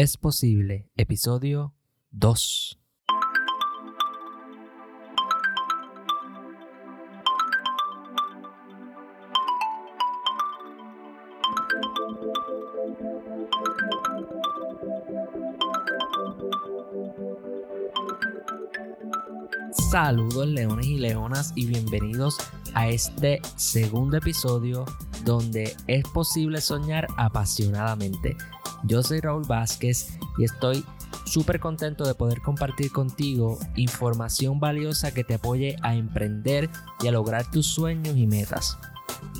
Es posible, episodio 2. Saludos leones y leonas y bienvenidos a este segundo episodio donde es posible soñar apasionadamente. Yo soy Raúl Vázquez y estoy súper contento de poder compartir contigo información valiosa que te apoye a emprender y a lograr tus sueños y metas.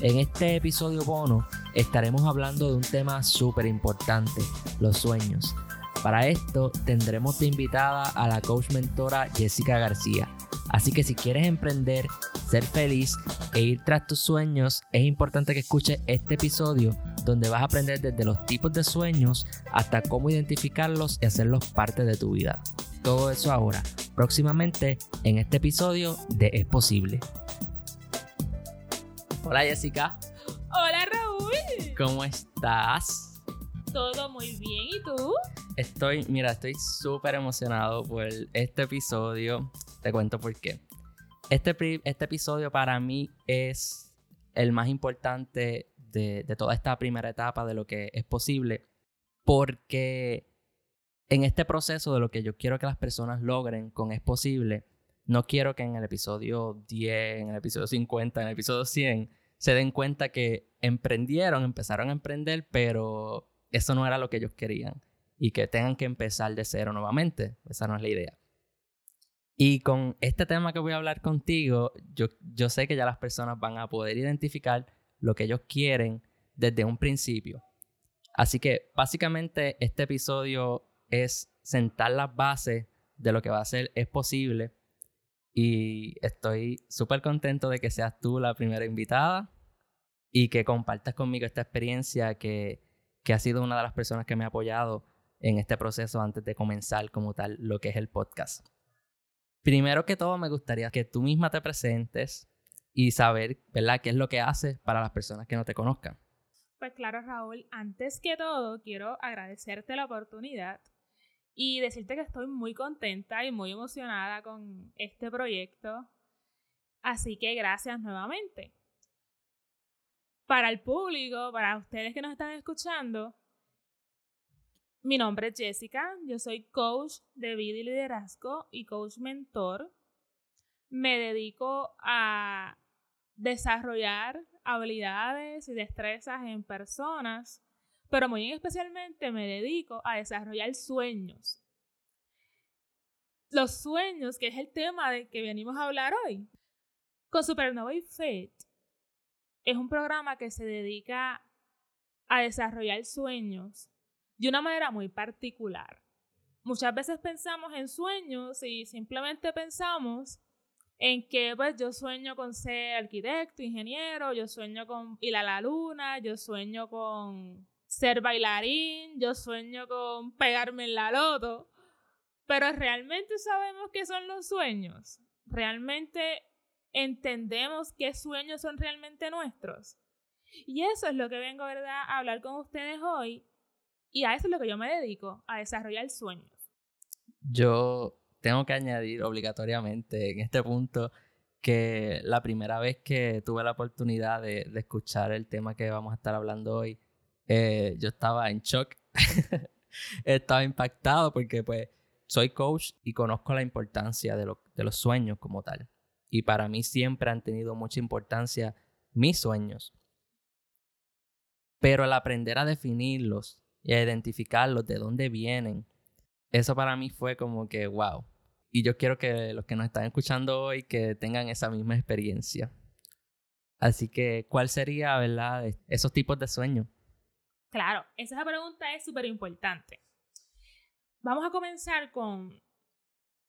En este episodio bono estaremos hablando de un tema súper importante, los sueños. Para esto tendremos de invitada a la coach mentora Jessica García. Así que si quieres emprender, ser feliz e ir tras tus sueños, es importante que escuches este episodio donde vas a aprender desde los tipos de sueños hasta cómo identificarlos y hacerlos parte de tu vida. Todo eso ahora, próximamente en este episodio de Es Posible. Hola Jessica. Hola Raúl. ¿Cómo estás? Todo muy bien, ¿y tú? Estoy, mira, estoy súper emocionado por este episodio. Te cuento por qué. Este, este episodio para mí es el más importante de, toda esta primera etapa de lo que es posible. Porque en este proceso de lo que yo quiero que las personas logren con Es Posible, no quiero que en el episodio 10, en el episodio 50, en el episodio 100 se den cuenta que emprendieron, empezaron a emprender, pero eso no era lo que ellos querían y que tengan que empezar de cero nuevamente. Esa no es la idea. Y con este tema que voy a hablar contigo, yo, yo sé que ya las personas van a poder identificar lo que ellos quieren desde un principio. Así que básicamente este episodio es sentar las bases de lo que va a ser es posible. Y estoy súper contento de que seas tú la primera invitada y que compartas conmigo esta experiencia que que ha sido una de las personas que me ha apoyado en este proceso antes de comenzar como tal lo que es el podcast. Primero que todo, me gustaría que tú misma te presentes y saber, ¿verdad?, qué es lo que haces para las personas que no te conozcan. Pues claro, Raúl, antes que todo, quiero agradecerte la oportunidad y decirte que estoy muy contenta y muy emocionada con este proyecto. Así que gracias nuevamente para el público, para ustedes que nos están escuchando, mi nombre es Jessica, yo soy coach de vida y liderazgo y coach mentor. Me dedico a desarrollar habilidades y destrezas en personas, pero muy especialmente me dedico a desarrollar sueños. Los sueños, que es el tema de que venimos a hablar hoy. Con Supernova y es un programa que se dedica a desarrollar sueños de una manera muy particular. Muchas veces pensamos en sueños y simplemente pensamos en que pues yo sueño con ser arquitecto, ingeniero, yo sueño con ir a la luna, yo sueño con ser bailarín, yo sueño con pegarme en la loto, pero realmente sabemos qué son los sueños. Realmente entendemos qué sueños son realmente nuestros. Y eso es lo que vengo, ¿verdad?, a hablar con ustedes hoy. Y a eso es lo que yo me dedico, a desarrollar sueños. Yo tengo que añadir obligatoriamente en este punto que la primera vez que tuve la oportunidad de, escuchar el tema que vamos a estar hablando hoy, eh, yo estaba en shock. estaba impactado porque pues soy coach y conozco la importancia de, de los sueños como tal y para mí siempre han tenido mucha importancia mis sueños. Pero el aprender a definirlos y a identificarlos, de dónde vienen, eso para mí fue como que wow. Y yo quiero que los que nos están escuchando hoy que tengan esa misma experiencia. Así que, ¿cuál sería, verdad, esos tipos de sueños? Claro, esa pregunta es súper importante. Vamos a comenzar con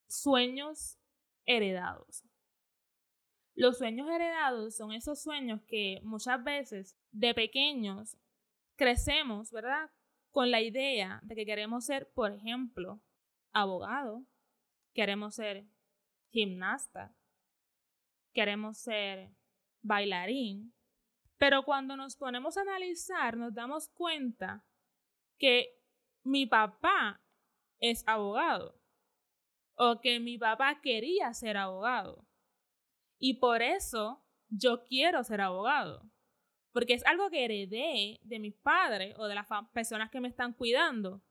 sueños heredados. Los sueños heredados son esos sueños que muchas veces de pequeños crecemos, ¿verdad? Con la idea de que queremos ser, por ejemplo, abogado, queremos ser gimnasta, queremos ser bailarín, pero cuando nos ponemos a analizar nos damos cuenta que mi papá es abogado o que mi papá quería ser abogado. Y por eso yo quiero ser abogado. Porque es algo que heredé de mis padres o de las personas que me están cuidando.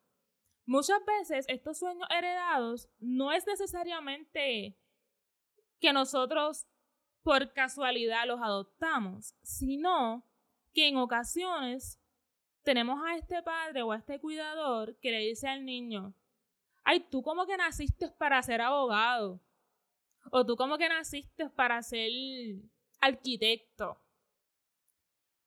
Muchas veces estos sueños heredados no es necesariamente que nosotros por casualidad los adoptamos, sino que en ocasiones tenemos a este padre o a este cuidador que le dice al niño, ay, tú como que naciste para ser abogado, o tú como que naciste para ser arquitecto.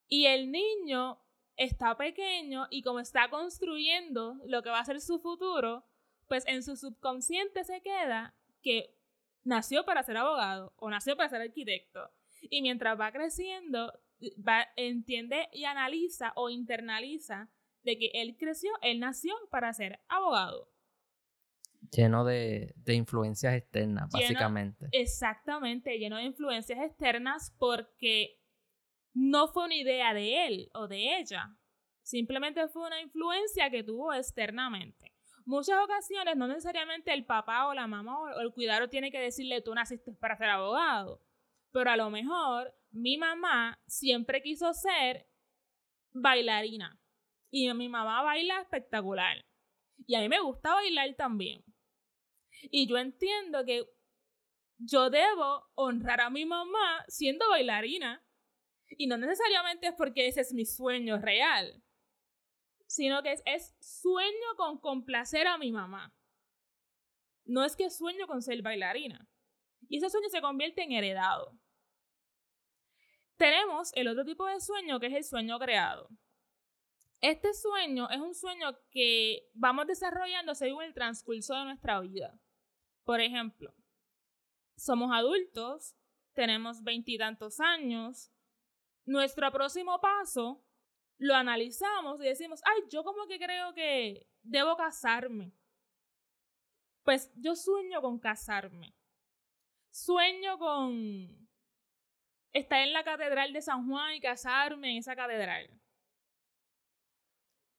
Y el niño está pequeño y como está construyendo lo que va a ser su futuro, pues en su subconsciente se queda que nació para ser abogado o nació para ser arquitecto. Y mientras va creciendo, va, entiende y analiza o internaliza de que él creció, él nació para ser abogado. Lleno de, influencias externas, básicamente. Exactamente, lleno de influencias externas porque no fue una idea de él o de ella. Simplemente fue una influencia que tuvo externamente. Muchas ocasiones no necesariamente el papá o la mamá o el cuidador tiene que decirle tú naciste para ser abogado, pero a lo mejor mi mamá siempre quiso ser bailarina y mi mamá baila espectacular y a mí me gusta bailar también. Y yo entiendo que yo debo honrar a mi mamá siendo bailarina. Y no necesariamente es porque ese es mi sueño real, sino que es, sueño con complacer a mi mamá. No es que sueño con ser bailarina. Y ese sueño se convierte en heredado. Tenemos el otro tipo de sueño que es el sueño creado. Este sueño es un sueño que vamos desarrollando según el transcurso de nuestra vida. Por ejemplo, somos adultos, tenemos veintitantos años, nuestro próximo paso lo analizamos y decimos, ay, yo como que creo que debo casarme. Pues yo sueño con casarme. Sueño con estar en la catedral de San Juan y casarme en esa catedral.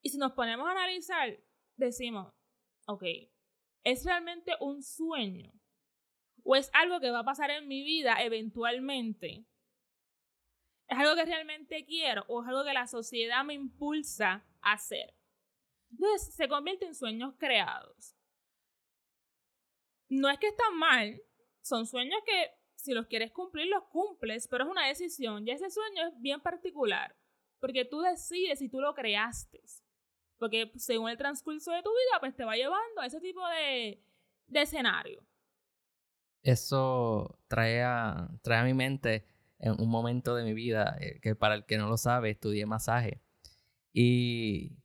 Y si nos ponemos a analizar, decimos, ok, ¿es realmente un sueño? ¿O es algo que va a pasar en mi vida eventualmente? ¿Es algo que realmente quiero o es algo que la sociedad me impulsa a hacer? Entonces se convierte en sueños creados. No es que están mal, son sueños que si los quieres cumplir, los cumples, pero es una decisión y ese sueño es bien particular, porque tú decides si tú lo creaste. Porque según el transcurso de tu vida, pues te va llevando a ese tipo de, de escenario. Eso trae a, trae a mi mente en un momento de mi vida, eh, que para el que no lo sabe, estudié masaje. Y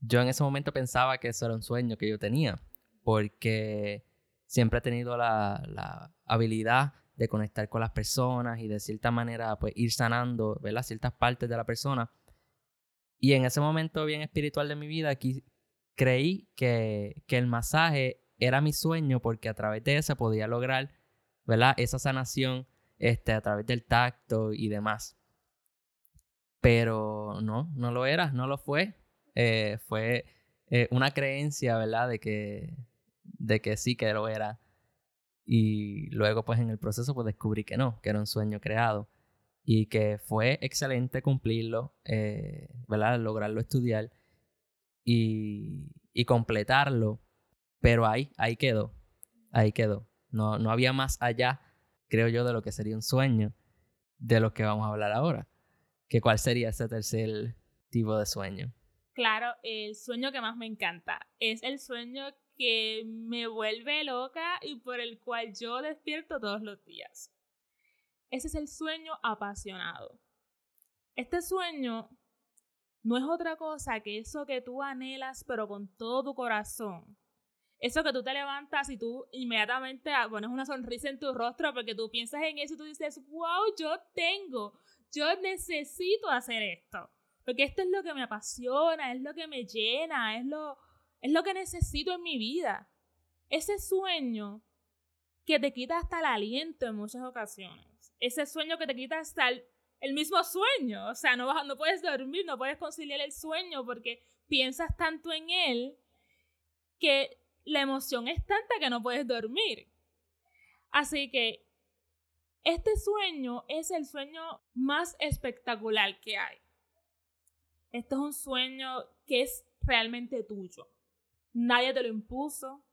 yo en ese momento pensaba que eso era un sueño que yo tenía, porque siempre he tenido la, la habilidad de conectar con las personas y de cierta manera pues ir sanando, ¿verdad? Ciertas partes de la persona. Y en ese momento bien espiritual de mi vida, aquí creí que, que el masaje era mi sueño porque a través de eso podía lograr, ¿verdad? Esa sanación este, a través del tacto y demás. Pero no, no lo era, no lo fue. Eh, fue eh, una creencia, ¿verdad? De que, de que sí que lo era. Y luego, pues en el proceso, pues descubrí que no, que era un sueño creado. Y que fue excelente cumplirlo, eh, ¿verdad? Lograrlo estudiar y, y completarlo. Pero ahí, ahí quedó. Ahí quedó. No, no había más allá creo yo, de lo que sería un sueño, de lo que vamos a hablar ahora. Que ¿Cuál sería ese tercer tipo de sueño? Claro, el sueño que más me encanta es el sueño que me vuelve loca y por el cual yo despierto todos los días. Ese es el sueño apasionado. Este sueño no es otra cosa que eso que tú anhelas pero con todo tu corazón eso que tú te levantas y tú inmediatamente pones una sonrisa en tu rostro porque tú piensas en eso y tú dices, wow, yo tengo, yo necesito hacer esto. Porque esto es lo que me apasiona, es lo que me llena, es lo, es lo que necesito en mi vida. Ese sueño que te quita hasta el aliento en muchas ocasiones. Ese sueño que te quita hasta el, el mismo sueño. O sea, no, vas, no puedes dormir, no puedes conciliar el sueño porque piensas tanto en él que la emoción es tanta que no puedes dormir. Así que este sueño es el sueño más espectacular que hay. Este es un sueño que es realmente tuyo. Nadie te lo impuso,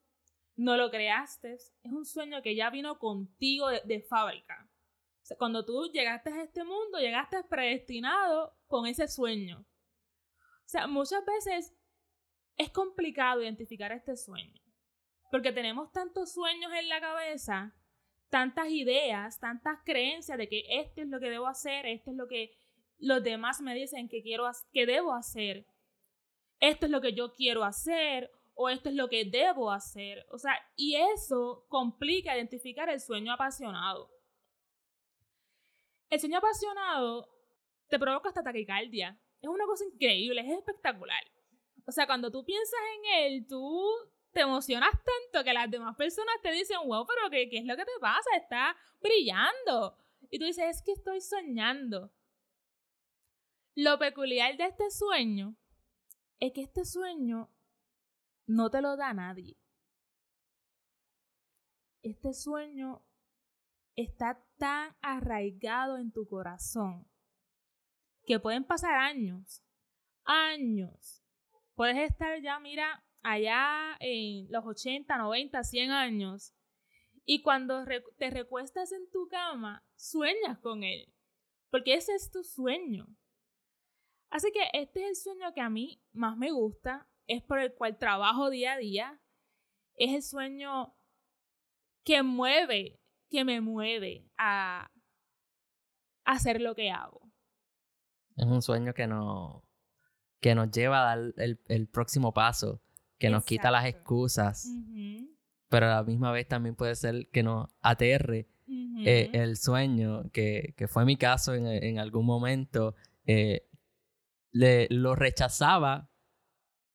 no lo creaste. Es un sueño que ya vino contigo de, fábrica. cuando tú llegaste a este mundo, llegaste predestinado con ese sueño. O sea, muchas veces es complicado identificar este sueño. Porque tenemos tantos sueños en la cabeza, tantas ideas, tantas creencias de que esto es lo que debo hacer, esto es lo que los demás me dicen que quiero que debo hacer. Esto es lo que yo quiero hacer o esto es lo que debo hacer. O sea, y eso complica identificar el sueño apasionado. El sueño apasionado te provoca hasta taquicardia. Es una cosa increíble, es espectacular. O sea, cuando tú piensas en él, tú te emocionas tanto que las demás personas te dicen, wow, pero ¿qué, qué es lo que te pasa? Está brillando. Y tú dices, es que estoy soñando. Lo peculiar de este sueño es que este sueño no te lo da nadie. Este sueño está tan arraigado en tu corazón que pueden pasar años, años. Puedes estar ya, mira, allá en los 80, 90, 100 años y cuando te recuestas en tu cama, sueñas con él, porque ese es tu sueño. Así que este es el sueño que a mí más me gusta, es por el cual trabajo día a día, es el sueño que mueve, que me mueve a, hacer lo que hago. Es un sueño que, no, que nos lleva a dar el, próximo paso, que nos quita las excusas, pero a la misma vez también puede ser que nos aterre eh, el sueño, que, fue mi caso en, algún momento. Eh, le, lo rechazaba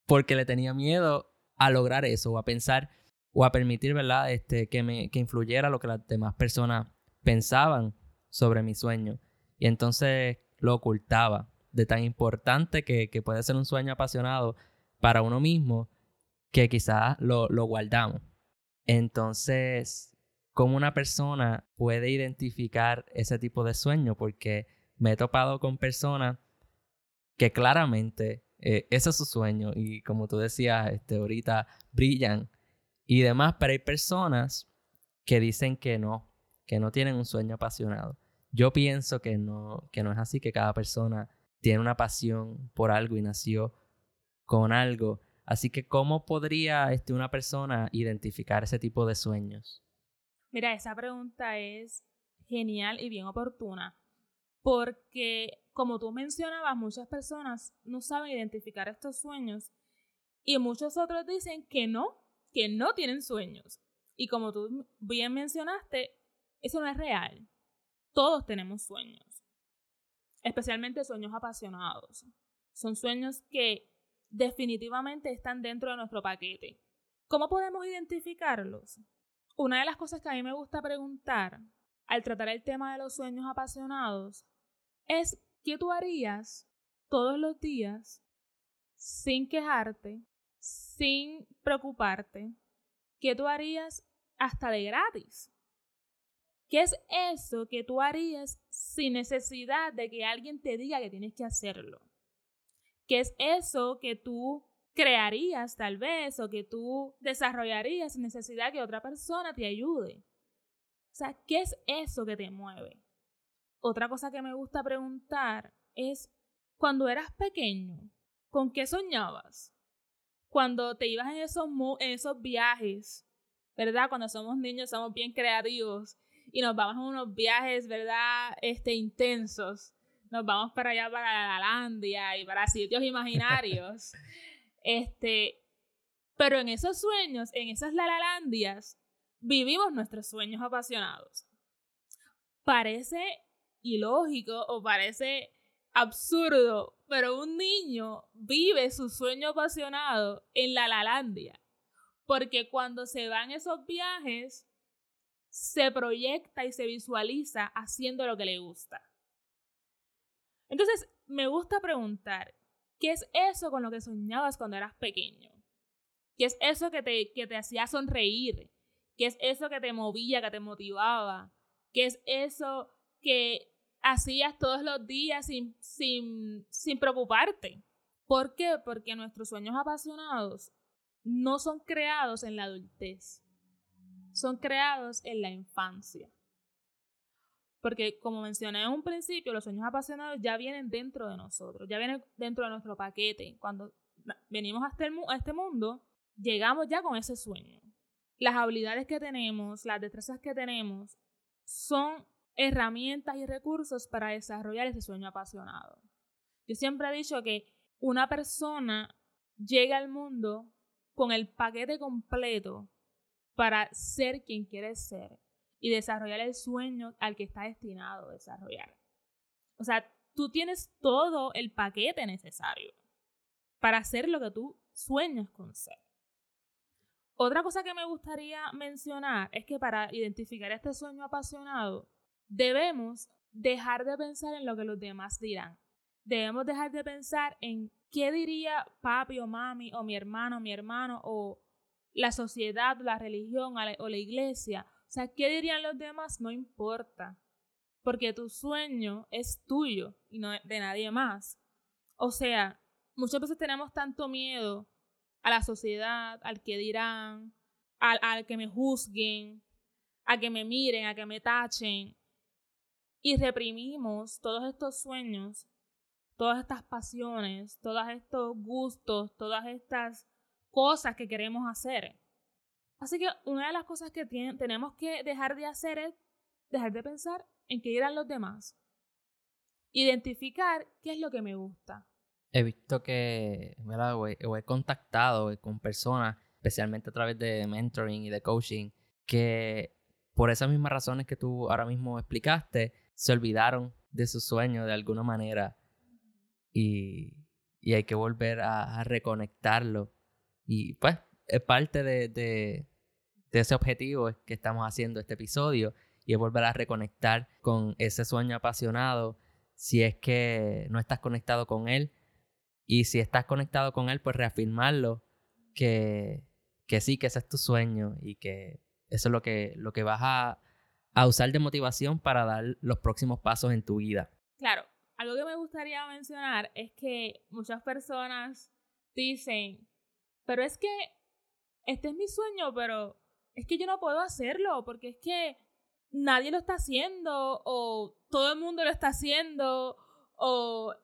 porque le tenía miedo a lograr eso o a pensar o a permitir, ¿verdad? Este, que, me, que influyera lo que las demás personas pensaban sobre mi sueño. Y entonces lo ocultaba de tan importante que, que puede ser un sueño apasionado para uno mismo que quizás lo, lo guardamos. Entonces, ¿cómo una persona puede identificar ese tipo de sueño? Porque me he topado con personas que claramente eh, ese es su sueño y como tú decías, este, ahorita brillan y demás, pero hay personas que dicen que no, que no tienen un sueño apasionado. Yo pienso que no, que no es así, que cada persona tiene una pasión por algo y nació con algo. Así que, ¿cómo podría este, una persona identificar ese tipo de sueños? Mira, esa pregunta es genial y bien oportuna, porque como tú mencionabas, muchas personas no saben identificar estos sueños y muchos otros dicen que no, que no tienen sueños. Y como tú bien mencionaste, eso no es real. Todos tenemos sueños, especialmente sueños apasionados. Son sueños que definitivamente están dentro de nuestro paquete. ¿Cómo podemos identificarlos? Una de las cosas que a mí me gusta preguntar al tratar el tema de los sueños apasionados es ¿qué tú harías todos los días sin quejarte, sin preocuparte? ¿Qué tú harías hasta de gratis? ¿Qué es eso que tú harías sin necesidad de que alguien te diga que tienes que hacerlo? ¿Qué es eso que tú crearías tal vez o que tú desarrollarías sin necesidad que otra persona te ayude? O sea, ¿qué es eso que te mueve? Otra cosa que me gusta preguntar es, cuando eras pequeño, ¿con qué soñabas? Cuando te ibas en esos, en esos viajes, ¿verdad? Cuando somos niños somos bien creativos y nos vamos en unos viajes, ¿verdad? Este, intensos. Nos vamos para allá, para la Landia y para sitios imaginarios. este, pero en esos sueños, en esas Lalalandias, vivimos nuestros sueños apasionados. Parece ilógico o parece absurdo, pero un niño vive su sueño apasionado en la Lalandia. Porque cuando se van esos viajes, se proyecta y se visualiza haciendo lo que le gusta. Entonces, me gusta preguntar, ¿qué es eso con lo que soñabas cuando eras pequeño? ¿Qué es eso que te, que te hacía sonreír? ¿Qué es eso que te movía, que te motivaba? ¿Qué es eso que hacías todos los días sin, sin, sin preocuparte? ¿Por qué? Porque nuestros sueños apasionados no son creados en la adultez, son creados en la infancia. Porque como mencioné en un principio, los sueños apasionados ya vienen dentro de nosotros, ya vienen dentro de nuestro paquete. Cuando venimos a este, a este mundo, llegamos ya con ese sueño. Las habilidades que tenemos, las destrezas que tenemos, son herramientas y recursos para desarrollar ese sueño apasionado. Yo siempre he dicho que una persona llega al mundo con el paquete completo para ser quien quiere ser y desarrollar el sueño al que está destinado a desarrollar. O sea, tú tienes todo el paquete necesario para hacer lo que tú sueñas con ser. Otra cosa que me gustaría mencionar es que para identificar este sueño apasionado, debemos dejar de pensar en lo que los demás dirán. Debemos dejar de pensar en qué diría papi o mami o mi hermano o mi hermano o la sociedad, la religión o la iglesia o sea, ¿qué dirían los demás? No importa. Porque tu sueño es tuyo y no de nadie más. O sea, muchas veces tenemos tanto miedo a la sociedad, al que dirán, al, al que me juzguen, a que me miren, a que me tachen. Y reprimimos todos estos sueños, todas estas pasiones, todos estos gustos, todas estas cosas que queremos hacer. Así que una de las cosas que tenemos que dejar de hacer es dejar de pensar en qué dirán los demás. Identificar qué es lo que me gusta. He visto que o he, contactado con personas, especialmente a través de mentoring y de coaching, que por esas mismas razones que tú ahora mismo explicaste, se olvidaron de su sueño de alguna manera y, hay que volver a reconectarlo. Y pues es parte de, de, ese objetivo que estamos haciendo este episodio y es volver a reconectar con ese sueño apasionado si es que no estás conectado con él y si estás conectado con él pues reafirmarlo que, que sí, que ese es tu sueño y que eso es lo que, lo que vas a, a usar de motivación para dar los próximos pasos en tu vida. Claro, algo que me gustaría mencionar es que muchas personas dicen, pero es que este es mi sueño, pero es que yo no puedo hacerlo porque es que nadie lo está haciendo o todo el mundo lo está haciendo o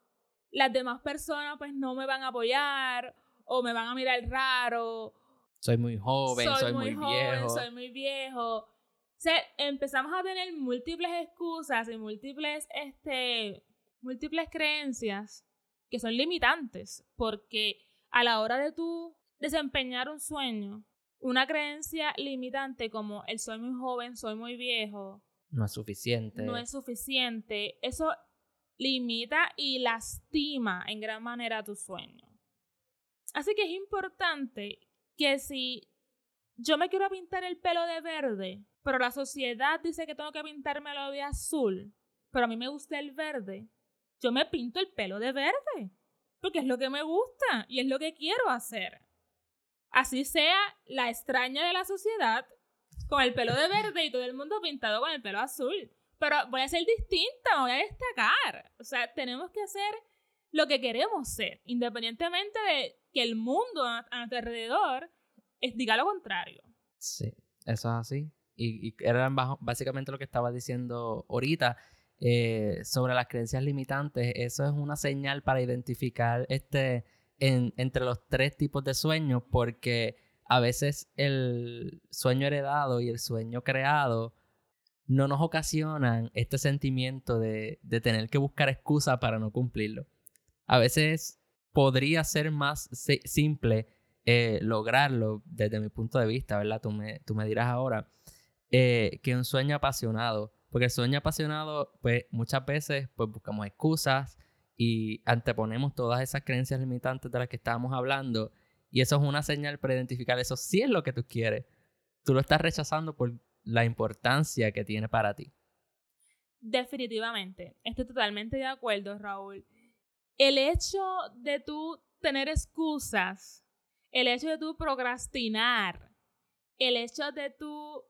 las demás personas pues no me van a apoyar o me van a mirar raro. Soy muy joven, soy, muy, viejo. Soy muy viejo. O sea, empezamos a tener múltiples excusas y múltiples, este, múltiples creencias que son limitantes porque a la hora de tú desempeñar un sueño, una creencia limitante como el soy muy joven, soy muy viejo. No es suficiente. No es suficiente. Eso limita y lastima en gran manera tu sueño. Así que es importante que si yo me quiero pintar el pelo de verde, pero la sociedad dice que tengo que pintármelo de azul, pero a mí me gusta el verde, yo me pinto el pelo de verde, porque es lo que me gusta y es lo que quiero hacer. Así sea la extraña de la sociedad, con el pelo de verde y todo el mundo pintado con el pelo azul. Pero voy a ser distinta, voy a destacar. O sea, tenemos que hacer lo que queremos ser, independientemente de que el mundo a, nuestro alrededor diga lo contrario. Sí, eso es así. Y, y era básicamente lo que estaba diciendo ahorita eh, sobre las creencias limitantes. Eso es una señal para identificar este entre los tres tipos de sueños porque a veces el sueño heredado y el sueño creado no nos ocasionan este sentimiento de, tener que buscar excusa para no cumplirlo. A veces podría ser más simple eh, lograrlo desde mi punto de vista, ¿verdad? Tú me, tú me dirás ahora, eh, que un sueño apasionado. Porque el sueño apasionado, pues muchas veces pues buscamos excusas, y anteponemos todas esas creencias limitantes de las que estábamos hablando y eso es una señal para identificar eso sí es lo que tú quieres. Tú lo estás rechazando por la importancia que tiene para ti. Definitivamente, estoy totalmente de acuerdo, Raúl. El hecho de tú tener excusas el hecho de tú procrastinar, el hecho de tú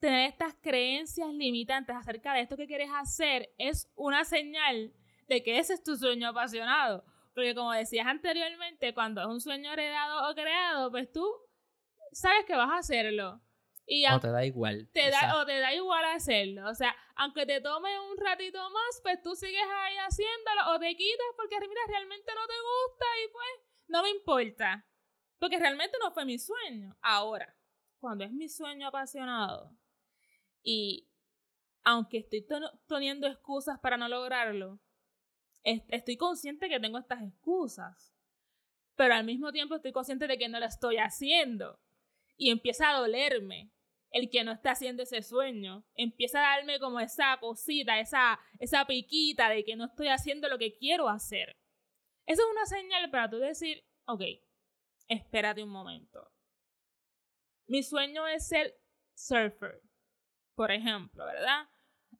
tener estas creencias limitantes acerca de esto que quieres hacer es una señal de que ese es tu sueño apasionado. Porque como decías anteriormente, cuando es un sueño heredado o creado, pues tú sabes que vas a hacerlo. Y o te da igual. Te da, o te da igual hacerlo. O sea, aunque te tome un ratito más, pues tú sigues ahí haciéndolo o te quitas porque mira, realmente no te gusta y pues no me importa. Porque realmente no fue mi sueño. Ahora, cuando es mi sueño apasionado y aunque estoy poniendo excusas para no lograrlo, estoy consciente que tengo estas excusas. Pero al mismo tiempo estoy consciente de que no lo estoy haciendo. Y empieza a dolerme el que no está haciendo ese sueño. Empieza a darme como esa cosita, esa, esa piquita de que no estoy haciendo lo que quiero hacer. Eso es una señal para tú decir, ok, espérate un momento. Mi sueño es ser surfer, por ejemplo, ¿verdad?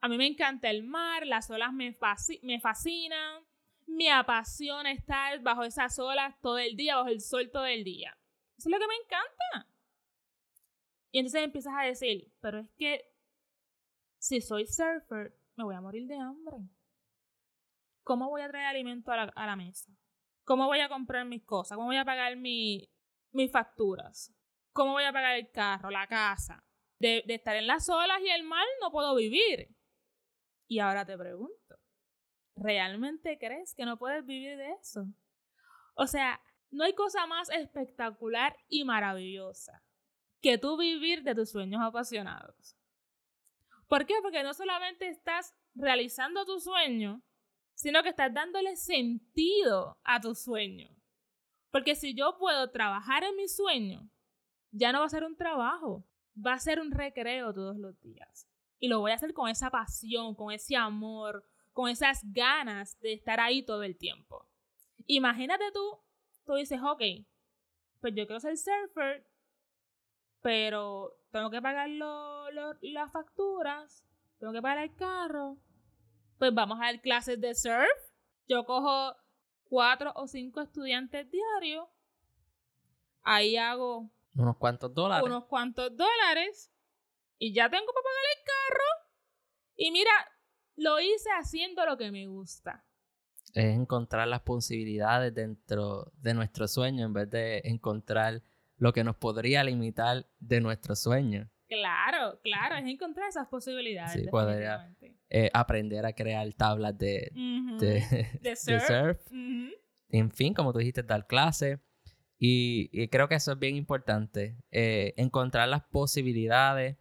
A mí me encanta el mar, las olas me, me fascinan, me apasiona estar bajo esas olas todo el día, bajo el sol todo el día. Eso es lo que me encanta. Y entonces empiezas a decir, pero es que si soy surfer, me voy a morir de hambre. ¿Cómo voy a traer alimento a la, mesa? ¿Cómo voy a comprar mis cosas? ¿Cómo voy a pagar mis facturas? ¿Cómo voy a pagar el carro, la casa? De, de estar en las olas y el mar no puedo vivir. Y ahora te pregunto, ¿realmente crees que no puedes vivir de eso? O sea, no hay cosa más espectacular y maravillosa que tú vivir de tus sueños apasionados. ¿Por qué? Porque no solamente estás realizando tu sueño, sino que estás dándole sentido a tu sueño. Porque si yo puedo trabajar en mi sueño, ya no va a ser un trabajo, va a ser un recreo todos los días. Y lo voy a hacer con esa pasión, con ese amor, con esas ganas de estar ahí todo el tiempo. Imagínate tú, tú dices, ok, pues yo quiero ser surfer, pero tengo que pagar las facturas, tengo que pagar el carro, pues vamos a dar clases de surf. Yo cojo cuatro o cinco estudiantes diarios, ahí hago unos cuantos dólares. Unos cuantos dólares y ya tengo para pagar el carro. Y mira, lo hice haciendo lo que me gusta. Es encontrar las posibilidades dentro de nuestro sueño en vez de encontrar lo que nos podría limitar de nuestro sueño. Claro, claro, es encontrar esas posibilidades. Sí, podría eh, aprender a crear tablas de, de, surf. En fin, como tú dijiste, dar clases. Y, creo que eso es bien importante, eh, encontrar las posibilidades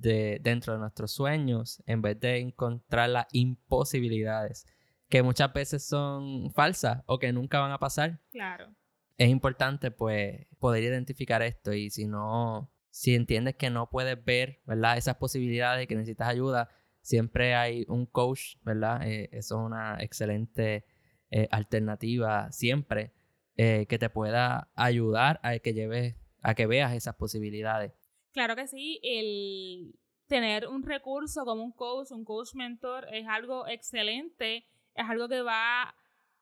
de, dentro de nuestros sueños en vez de encontrar las imposibilidades que muchas veces son falsas o que nunca van a pasar. Claro es importante pues poder identificar esto y si no, si entiendes que no puedes ver, ¿verdad? Esas posibilidades, que necesitas ayuda, siempre hay un coach, ¿verdad? Eh, eso es una excelente eh, alternativa siempre eh, que te pueda ayudar a que lleves, a que veas esas posibilidades. Claro que sí, el tener un recurso como un coach, un coach mentor es algo excelente, es algo que va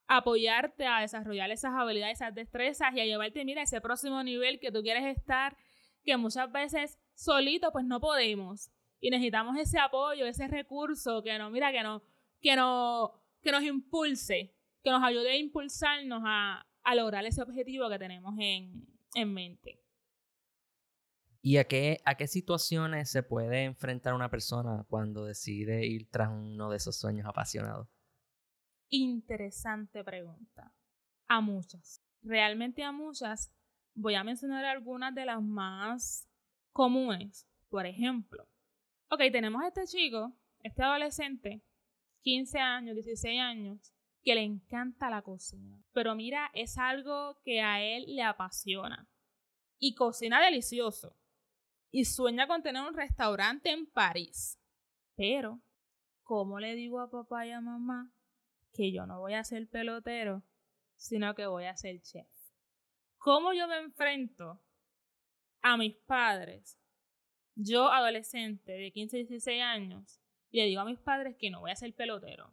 apoyarte a desarrollar esas habilidades, esas destrezas y a llevarte, mira, a ese próximo nivel que tú quieres estar, que muchas veces solito pues no podemos y necesitamos ese apoyo, ese recurso que no, mira, que no, que no, que nos impulse, que nos ayude a impulsarnos a, a lograr ese objetivo que tenemos en, en mente. ¿Y a qué, a qué situaciones se puede enfrentar una persona cuando decide ir tras uno de esos sueños apasionados? Interesante pregunta. A muchas. Realmente a muchas. Voy a mencionar algunas de las más comunes. Por ejemplo, ok, tenemos a este chico, este adolescente, 15 años, 16 años, que le encanta la cocina. Pero mira, es algo que a él le apasiona. Y cocina delicioso. Y sueña con tener un restaurante en París. Pero, ¿cómo le digo a papá y a mamá que yo no voy a ser pelotero, sino que voy a ser chef. ¿Cómo yo me enfrento a mis padres, yo adolescente de 15, 16 años, y le digo a mis padres que no voy a ser pelotero?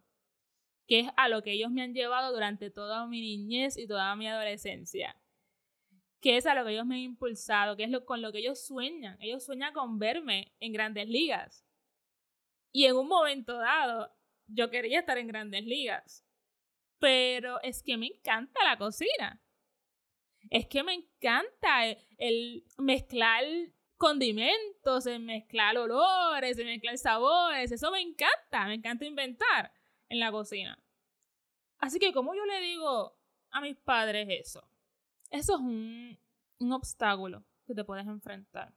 Que es a lo que ellos me han llevado durante toda mi niñez y toda mi adolescencia. Que es a lo que ellos me han impulsado, que es lo, con lo que ellos sueñan. Ellos sueñan con verme en grandes ligas. Y en un momento dado, yo quería estar en grandes ligas. Pero es que me encanta la cocina. Es que me encanta el, mezclar condimentos, el mezclar olores, el mezclar sabores. Eso me encanta. Me encanta inventar en la cocina. Así que, como yo le digo a mis padres eso? Eso es un, un obstáculo que te puedes enfrentar.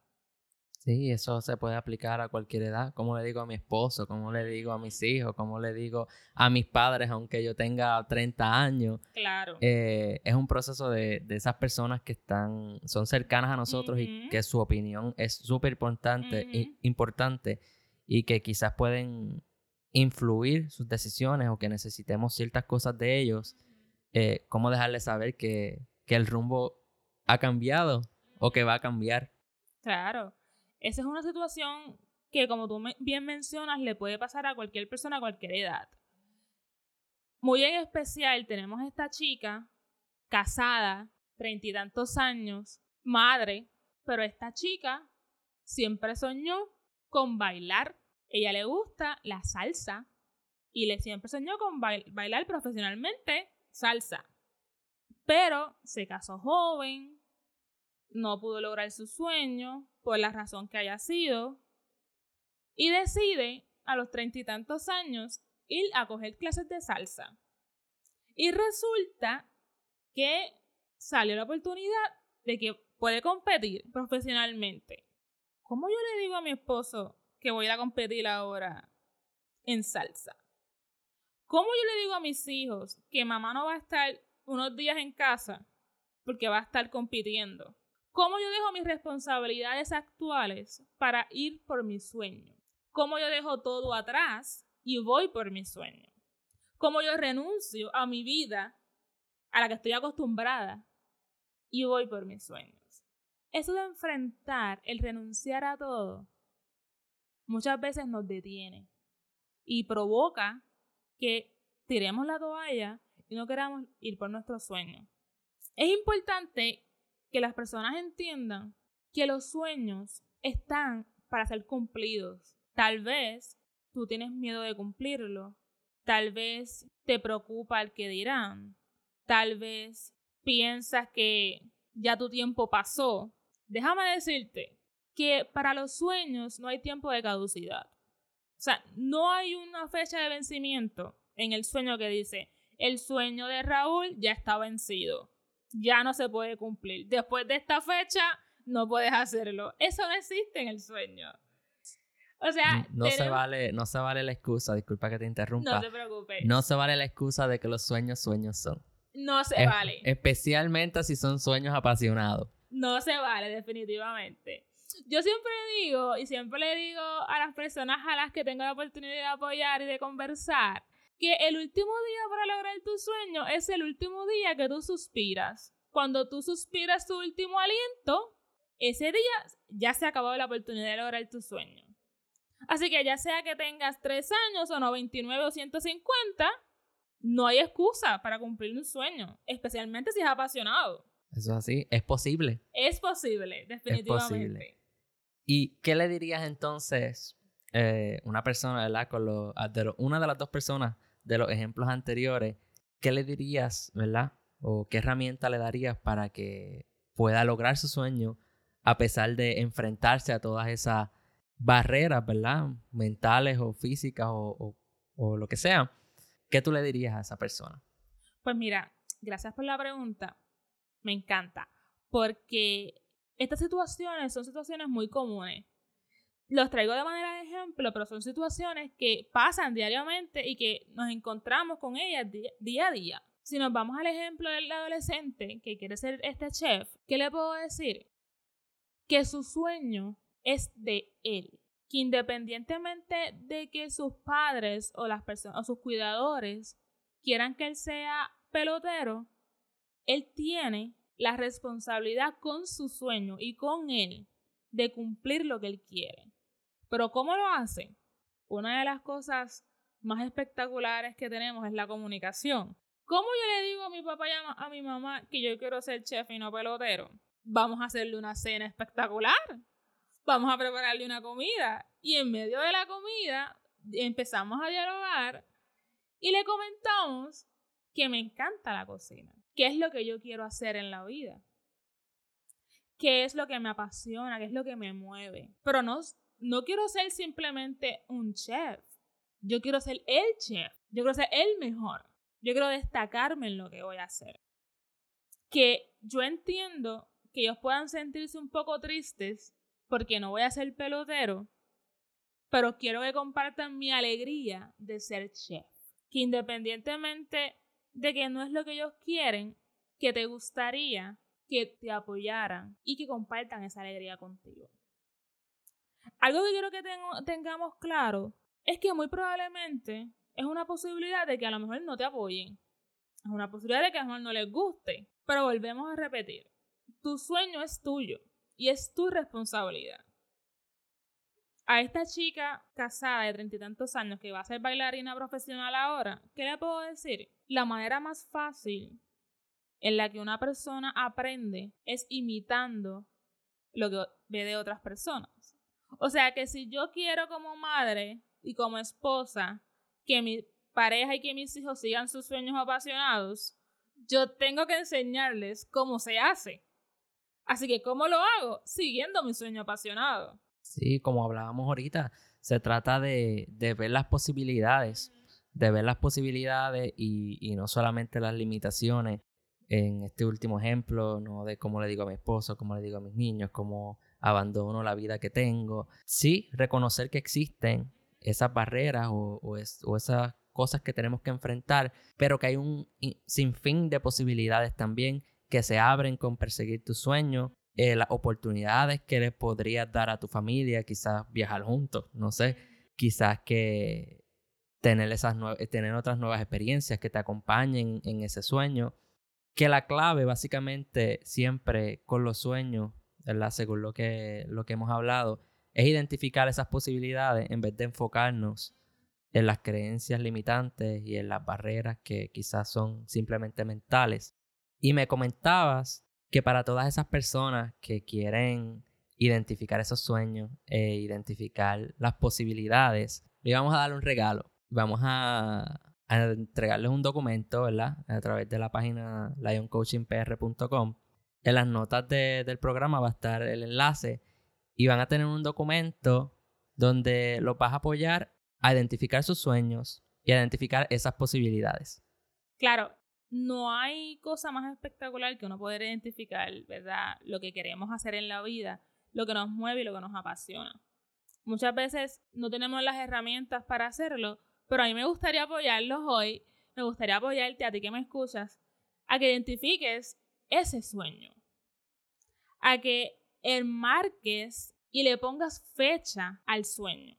Sí, eso se puede aplicar a cualquier edad. Como le digo a mi esposo, como le digo a mis hijos, como le digo a mis padres, aunque yo tenga 30 años. Claro. Eh, es un proceso de, de, esas personas que están, son cercanas a nosotros y que su opinión es súper importante, importante y que quizás pueden influir sus decisiones o que necesitemos ciertas cosas de ellos. Eh, cómo dejarles saber que, que el rumbo ha cambiado o que va a cambiar. Claro. Esa es una situación que, como tú bien mencionas, le puede pasar a cualquier persona a cualquier edad. Muy en especial tenemos esta chica casada, treinta y tantos años, madre, pero esta chica siempre soñó con bailar. Ella le gusta la salsa y le siempre soñó con bailar profesionalmente salsa. Pero se casó joven, no pudo lograr su sueño, por la razón que haya sido, y decide a los treinta y tantos años ir a coger clases de salsa. Y resulta que salió la oportunidad de que puede competir profesionalmente. ¿Cómo yo le digo a mi esposo que voy a competir ahora en salsa? ¿Cómo yo le digo a mis hijos que mamá no va a estar unos días en casa porque va a estar compitiendo? ¿Cómo yo dejo mis responsabilidades actuales para ir por mi sueño? ¿Cómo yo dejo todo atrás y voy por mi sueño? ¿Cómo yo renuncio a mi vida a la que estoy acostumbrada y voy por mis sueños? Eso de enfrentar el renunciar a todo muchas veces nos detiene y provoca que tiremos la toalla y no queramos ir por nuestro sueño. Es importante que las personas entiendan que los sueños están para ser cumplidos. Tal vez tú tienes miedo de cumplirlo. Tal vez te preocupa el que dirán. Tal vez piensas que ya tu tiempo pasó. Déjame decirte que para los sueños no hay tiempo de caducidad. O sea, no hay una fecha de vencimiento en el sueño que dice, el sueño de Raúl ya está vencido ya no se puede cumplir. Después de esta fecha, no puedes hacerlo. Eso no existe en el sueño. O sea, no, se vale, no se vale la excusa, disculpa que te interrumpa. No te preocupes. No se vale la excusa de que los sueños sueños son. No se vale. Especialmente si son sueños apasionados. No se vale, definitivamente. Yo siempre digo, y siempre le digo a las personas a las que tengo la oportunidad de apoyar y de conversar, que el último día para lograr tu sueño es el último día que tú suspiras. Cuando tú suspiras tu último aliento, ese día ya se acabó la oportunidad de lograr tu sueño. Así que ya sea que tengas 3 años o 99 o 150, no hay excusa para cumplir un sueño, especialmente si es apasionado. Eso es así, es posible. Es posible, definitivamente. ¿Y qué le dirías entonces eh, una persona, ¿verdad? Con una de las dos personas de los ejemplos anteriores, ¿qué le dirías, verdad? ¿O qué herramienta le darías para que pueda lograr su sueño a pesar de enfrentarse a todas esas barreras, ¿verdad? Mentales o físicas o, o lo que sea. ¿Qué tú le dirías a esa persona? Pues mira, gracias por la pregunta. Me encanta. Porque estas situaciones son situaciones muy comunes los traigo de manera de ejemplo, pero son situaciones que pasan diariamente y que nos encontramos con ellas día, a día. Si nos vamos al ejemplo del adolescente que quiere ser este chef, ¿qué le puedo decir? Que su sueño es de él. Que independientemente de que sus padres o las personas o sus cuidadores quieran que él sea pelotero, él tiene la responsabilidad con su sueño y con él de cumplir lo que él quiere. Pero ¿cómo lo hace? Una de las cosas más espectaculares que tenemos es la comunicación. ¿Cómo yo le digo a mi papá y a mi mamá que yo quiero ser chef y no pelotero? vamos a hacerle una cena espectacular. Vamos a prepararle una comida. Y en medio de la comida empezamos a dialogar y le comentamos que me encanta la cocina. ¿Qué es lo que yo quiero hacer en la vida? ¿Qué es lo que me apasiona? ¿Qué es lo que me mueve? Pero no, no quiero ser simplemente un chef. Yo quiero ser el chef. Yo quiero ser el mejor. Yo quiero destacarme en lo que voy a hacer. Que yo entiendo que ellos puedan sentirse un poco tristes porque no voy a ser pelotero, pero quiero que compartan mi alegría de ser chef. Que independientemente de que no es lo que ellos quieren, que te gustaría que te apoyaran y que compartan esa alegría contigo. Algo que quiero que tengamos claro es que muy probablemente es una posibilidad de que a lo mejor no te apoyen. Es una posibilidad de que a lo mejor no les guste. Pero volvemos a repetir. Tu sueño es tuyo y es tu responsabilidad. A esta chica casada de treinta y tantos años que va a ser bailarina profesional ahora, ¿qué le puedo decir? La manera más fácil en la que una persona aprende es imitando lo que ve de otras personas. O sea que si yo quiero como madre y como esposa que mi pareja y que mis hijos sigan sus sueños apasionados, yo tengo que enseñarles cómo se hace. Así que, ¿cómo lo hago? Siguiendo mi sueño apasionado. Sí, como hablábamos ahorita, se trata de, ver las posibilidades, de ver las posibilidades y, y, no solamente las limitaciones. En este último ejemplo, no de cómo le digo a mi esposo, cómo le digo a mis niños, cómo abandono la vida que tengo. Sí, reconocer que existen esas barreras o, esas cosas que tenemos que enfrentar, pero que hay un sinfín de posibilidades también que se abren con perseguir tu sueño, eh, las oportunidades que le podrías dar a tu familia, quizás viajar juntos, no sé, quizás que tener, esas tener otras nuevas experiencias que te acompañen en ese sueño, que la clave básicamente siempre con los sueños, ¿verdad? según lo que, lo que hemos hablado, es identificar esas posibilidades en vez de enfocarnos en las creencias limitantes y en las barreras que quizás son simplemente mentales. Y me comentabas que para todas esas personas que quieren identificar esos sueños e identificar las posibilidades, le vamos a dar un regalo. Vamos a, entregarles un documento, ¿verdad? A través de la página lioncoachingpr.com. En las notas del programa va a estar el enlace y van a tener un documento donde los vas a apoyar a identificar sus sueños y a identificar esas posibilidades. Claro, no hay cosa más espectacular que uno poder identificar, ¿verdad? Lo que queremos hacer en la vida, lo que nos mueve y lo que nos apasiona. Muchas veces no tenemos las herramientas para hacerlo, pero a mí me gustaría apoyarlos hoy, me gustaría apoyarte a ti que me escuchas, a que identifiques ese sueño, a que enmarques y le pongas fecha al sueño,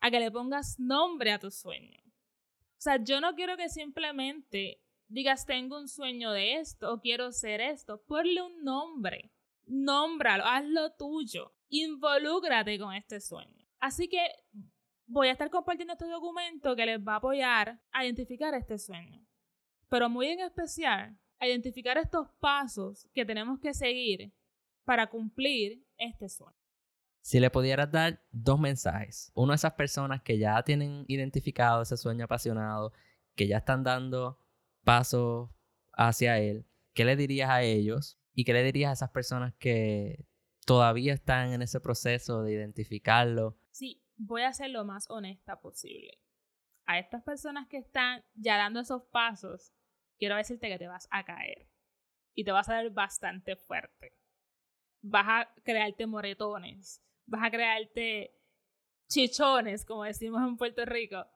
a que le pongas nombre a tu sueño. O sea, yo no quiero que simplemente digas tengo un sueño de esto o quiero ser esto. Ponle un nombre, nómbralo, hazlo tuyo, involúcrate con este sueño. Así que voy a estar compartiendo este documento que les va a apoyar a identificar este sueño. Pero muy en especial, a identificar estos pasos que tenemos que seguir para cumplir este sueño. Si le pudieras dar dos mensajes, uno a esas personas que ya tienen identificado ese sueño apasionado, que ya están dando pasos hacia él, ¿qué le dirías a ellos? ¿Y qué le dirías a esas personas que todavía están en ese proceso de identificarlo? Sí, voy a ser lo más honesta posible. A estas personas que están ya dando esos pasos, quiero decirte que te vas a caer. Y te vas a ver bastante fuerte vas a crearte moretones, vas a crearte chichones, como decimos en Puerto Rico.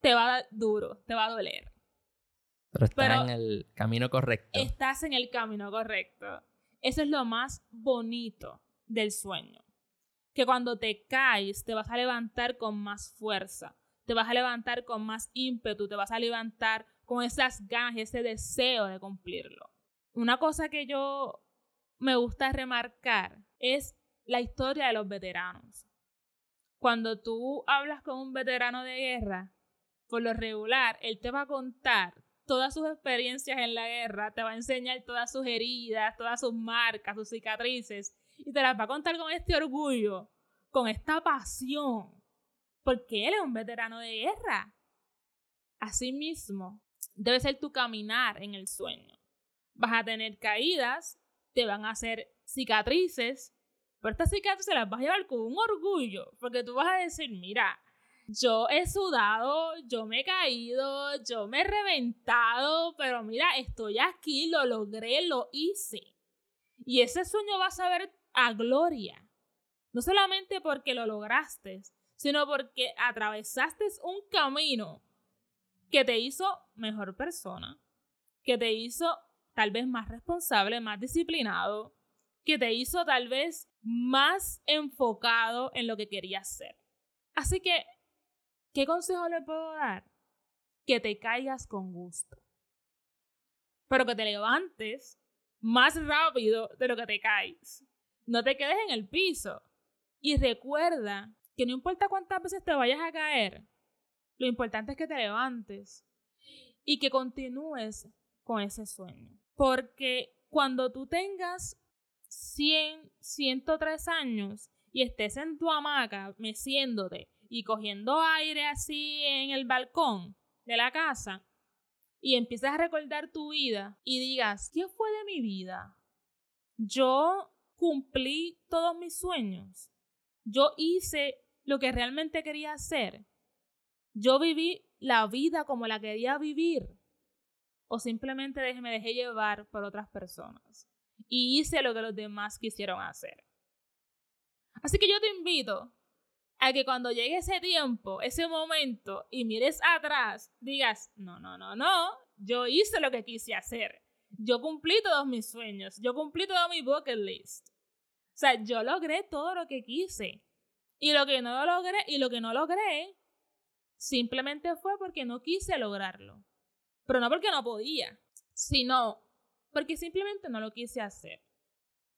Te va a dar duro, te va a doler. Pero estás en el camino correcto. Estás en el camino correcto. Eso es lo más bonito del sueño. Que cuando te caes, te vas a levantar con más fuerza, te vas a levantar con más ímpetu, te vas a levantar con esas ganas, ese deseo de cumplirlo. Una cosa que yo me gusta remarcar es la historia de los veteranos. Cuando tú hablas con un veterano de guerra, por lo regular, él te va a contar todas sus experiencias en la guerra, te va a enseñar todas sus heridas, todas sus marcas, sus cicatrices, y te las va a contar con este orgullo, con esta pasión, porque él es un veterano de guerra. Asimismo, debe ser tu caminar en el sueño. Vas a tener caídas, te van a hacer cicatrices, pero estas cicatrices las vas a llevar con un orgullo, porque tú vas a decir, mira, yo he sudado, yo me he caído, yo me he reventado, pero mira, estoy aquí, lo logré, lo hice. Y ese sueño va a saber a gloria. No solamente porque lo lograste, sino porque atravesaste un camino que te hizo mejor persona, que te hizo tal vez más responsable, más disciplinado, que te hizo tal vez más enfocado en lo que querías ser. Así que, ¿qué consejo le puedo dar? Que te caigas con gusto, pero que te levantes más rápido de lo que te caes. No te quedes en el piso. Y recuerda que no importa cuántas veces te vayas a caer, lo importante es que te levantes y que continúes con ese sueño. Porque cuando tú tengas 100, 103 años y estés en tu hamaca meciéndote y cogiendo aire así en el balcón de la casa y empiezas a recordar tu vida y digas, ¿qué fue de mi vida? Yo cumplí todos mis sueños. Yo hice lo que realmente quería hacer. Yo viví la vida como la quería vivir. O simplemente me dejé llevar por otras personas. Y hice lo que los demás quisieron hacer. Así que yo te invito a que cuando llegue ese tiempo, ese momento, y mires atrás, digas, no, no, no, no, yo hice lo que quise hacer. Yo cumplí todos mis sueños, yo cumplí todo mi bucket list. O sea, yo logré todo lo que quise. Y lo que no logré, y lo que no logré, simplemente fue porque no quise lograrlo. Pero no porque no podía, sino porque simplemente no lo quise hacer.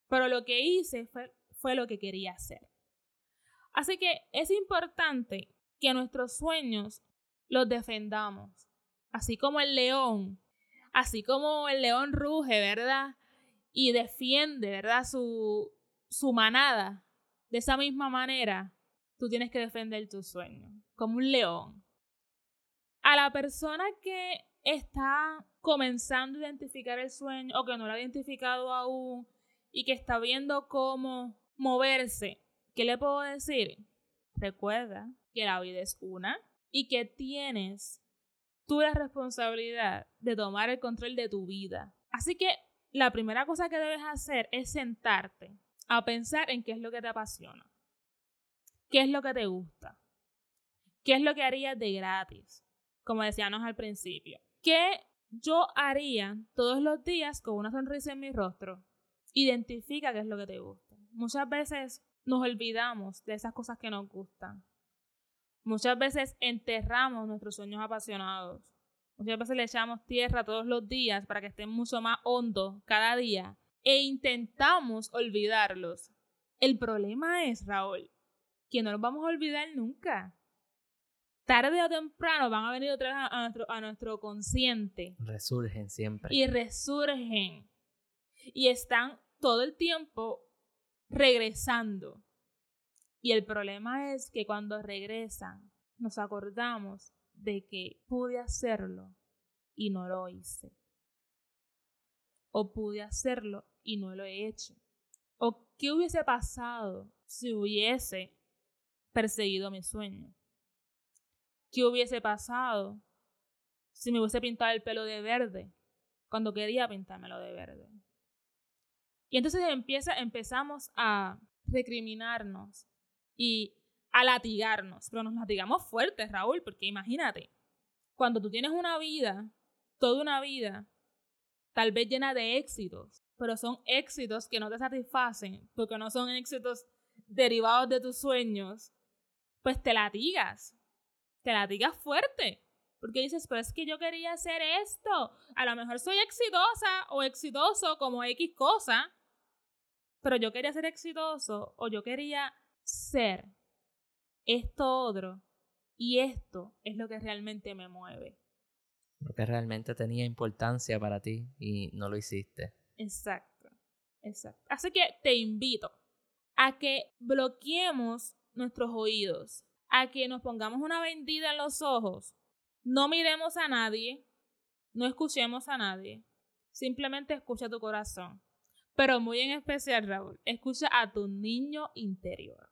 Pero lo que hice fue, fue lo que quería hacer. Así que es importante que nuestros sueños los defendamos. Así como el león, así como el león ruge, ¿verdad? Y defiende, ¿verdad? Su, su manada. De esa misma manera, tú tienes que defender tu sueño, como un león. A la persona que está comenzando a identificar el sueño o que no lo ha identificado aún y que está viendo cómo moverse, ¿qué le puedo decir? Recuerda que la vida es una y que tienes tú la responsabilidad de tomar el control de tu vida. Así que la primera cosa que debes hacer es sentarte a pensar en qué es lo que te apasiona, qué es lo que te gusta, qué es lo que harías de gratis, como decíamos al principio, qué yo haría todos los días con una sonrisa en mi rostro. Identifica qué es lo que te gusta. Muchas veces nos olvidamos de esas cosas que nos gustan. Muchas veces enterramos nuestros sueños apasionados. Muchas veces le echamos tierra todos los días para que estén mucho más hondos cada día e intentamos olvidarlos. El problema es, Raúl, que no los vamos a olvidar nunca. Tarde o temprano van a venir otra vez a nuestro, a nuestro consciente. Resurgen siempre. Y resurgen. Y están todo el tiempo regresando. Y el problema es que cuando regresan, nos acordamos de que pude hacerlo y no lo hice. O pude hacerlo y no lo he hecho? ¿O qué hubiese pasado si hubiese perseguido mi sueño? ¿Qué hubiese pasado si me hubiese pintado el pelo de verde cuando quería pintármelo de verde? Y entonces empezamos a recriminarnos y a latigarnos, pero nos latigamos fuertes, Raúl, porque imagínate, cuando tú tienes una vida, toda una vida, tal vez llena de éxitos, pero son éxitos que no te satisfacen, porque no son éxitos derivados de tus sueños, pues te latigas, te latigas fuerte, porque dices, pero es que yo quería hacer esto, a lo mejor soy exitosa o exitoso como X cosa, pero yo quería ser exitoso o yo quería ser esto otro, y esto es lo que realmente me mueve. Lo que realmente tenía importancia para ti y no lo hiciste. Exacto, exacto. Así que te invito a que bloqueemos nuestros oídos, a que nos pongamos una vendida en los ojos, no miremos a nadie, no escuchemos a nadie, simplemente escucha tu corazón. Pero muy en especial, Raúl, escucha a tu niño interior.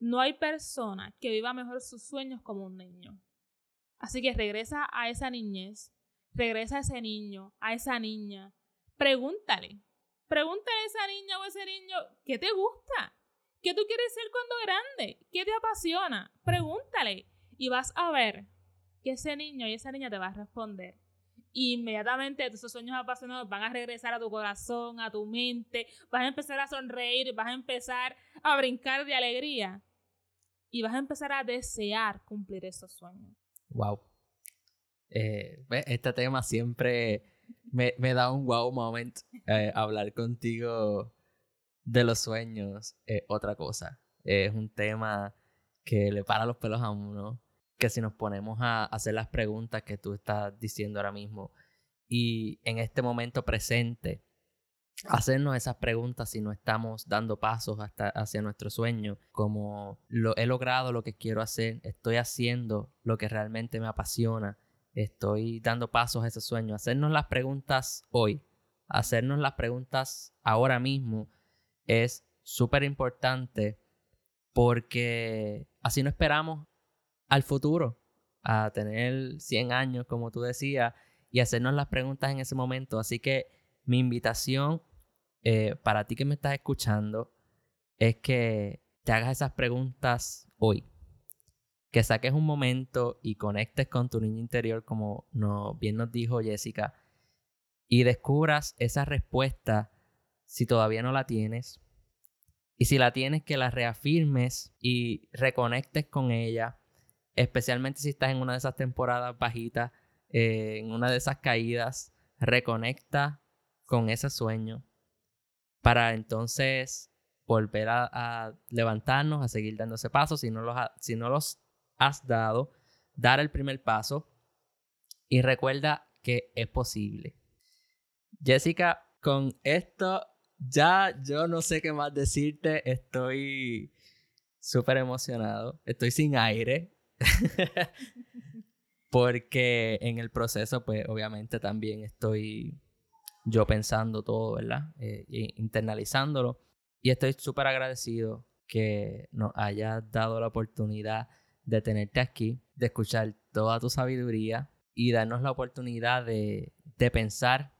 No hay persona que viva mejor sus sueños como un niño. Así que regresa a esa niñez, regresa a ese niño, a esa niña. Pregúntale, pregúntale a esa niña o a ese niño, ¿qué te gusta? ¿Qué tú quieres ser cuando grande? ¿Qué te apasiona? Pregúntale y vas a ver que ese niño y esa niña te va a responder. Y inmediatamente esos sueños apasionados van a regresar a tu corazón, a tu mente, vas a empezar a sonreír, vas a empezar a brincar de alegría y vas a empezar a desear cumplir esos sueños. Wow. Eh, este tema siempre me, da un wow moment. Eh, hablar contigo de los sueños es otra cosa. Es un tema que le para los pelos a uno. Que si nos ponemos a hacer las preguntas que tú estás diciendo ahora mismo y en este momento presente, hacernos esas preguntas si no estamos dando pasos hasta hacia nuestro sueño, como lo he logrado lo que quiero hacer, estoy haciendo lo que realmente me apasiona, estoy dando pasos a ese sueño, hacernos las preguntas hoy, hacernos las preguntas ahora mismo es súper importante porque así no esperamos al futuro, a tener 100 años, como tú decías, y hacernos las preguntas en ese momento. Así que mi invitación eh, para ti que me estás escuchando es que te hagas esas preguntas hoy. Que saques un momento y conectes con tu niño interior, como bien nos dijo Jessica, y descubras esa respuesta si todavía no la tienes. Y si la tienes, que la reafirmes y reconectes con ella, especialmente si estás en una de esas temporadas bajitas, eh, en una de esas caídas, reconecta con ese sueño para entonces volver a, levantarnos, a seguir dando ese paso. Si no, los si no los has dado, dar el primer paso y recuerda que es posible. Jessica, con esto ya yo no sé qué más decirte. Estoy súper emocionado. Estoy sin aire. Porque en el proceso, pues obviamente también estoy yo pensando todo, ¿verdad? Eh, internalizándolo. Y estoy súper agradecido que nos hayas dado la oportunidad de tenerte aquí, de escuchar toda tu sabiduría y darnos la oportunidad de, de pensar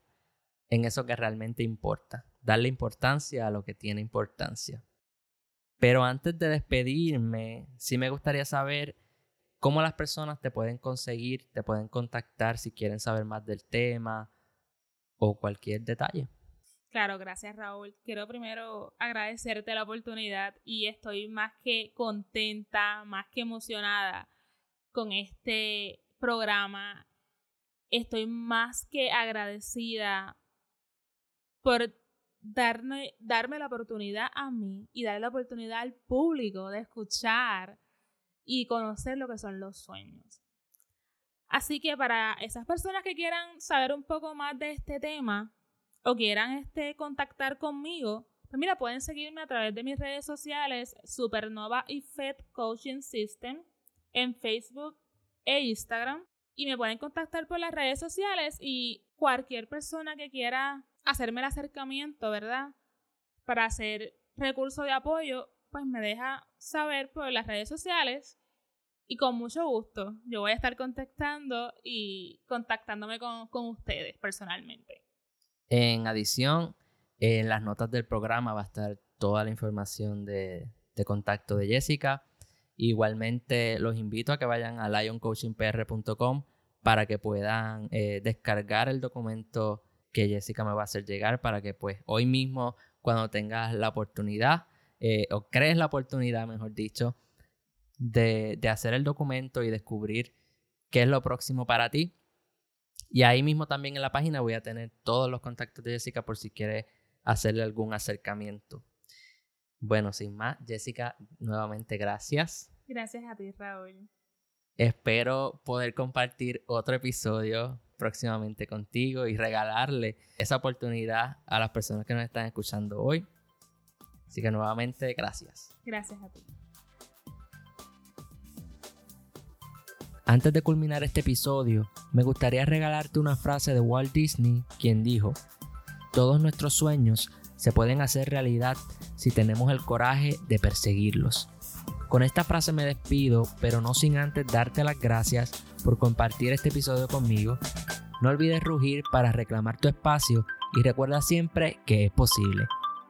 en eso que realmente importa, darle importancia a lo que tiene importancia. Pero antes de despedirme, sí me gustaría saber cómo las personas te pueden conseguir, te pueden contactar si quieren saber más del tema, o cualquier detalle. Claro, gracias Raúl. Quiero primero agradecerte la oportunidad y estoy más que contenta, más que emocionada con este programa. Estoy más que agradecida por darme, darme la oportunidad a mí y darle la oportunidad al público de escuchar y conocer lo que son los sueños. Así que para esas personas que quieran saber un poco más de este tema o quieran este, contactar conmigo, pues mira, pueden seguirme a través de mis redes sociales Supernova y Fed Coaching System en Facebook e Instagram. Y me pueden contactar por las redes sociales y cualquier persona que quiera hacerme el acercamiento, ¿verdad? Para hacer recurso de apoyo, pues me deja saber por las redes sociales y con mucho gusto, yo voy a estar contactando y contactándome con, ustedes personalmente. En adición, en las notas del programa va a estar toda la información de, contacto de Jessica. Igualmente los invito a que vayan a lioncoachingpr.com para que puedan eh, descargar el documento que Jessica me va a hacer llegar para que pues hoy mismo cuando tengas la oportunidad eh, o crees la oportunidad mejor dicho de, hacer el documento y descubrir qué es lo próximo para ti. Y ahí mismo también en la página voy a tener todos los contactos de Jessica por si quiere hacerle algún acercamiento. Bueno, sin más, Jessica, nuevamente gracias. Gracias a ti, Raúl. Espero poder compartir otro episodio próximamente contigo y regalarle esa oportunidad a las personas que nos están escuchando hoy. Así que nuevamente, gracias. Gracias a ti. Antes de culminar este episodio, me gustaría regalarte una frase de Walt Disney, quien dijo, todos nuestros sueños se pueden hacer realidad si tenemos el coraje de perseguirlos. Con esta frase me despido, pero no sin antes darte las gracias por compartir este episodio conmigo. No olvides rugir para reclamar tu espacio y recuerda siempre que es posible.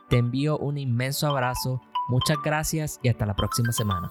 Te envío un inmenso abrazo, muchas gracias y hasta la próxima semana.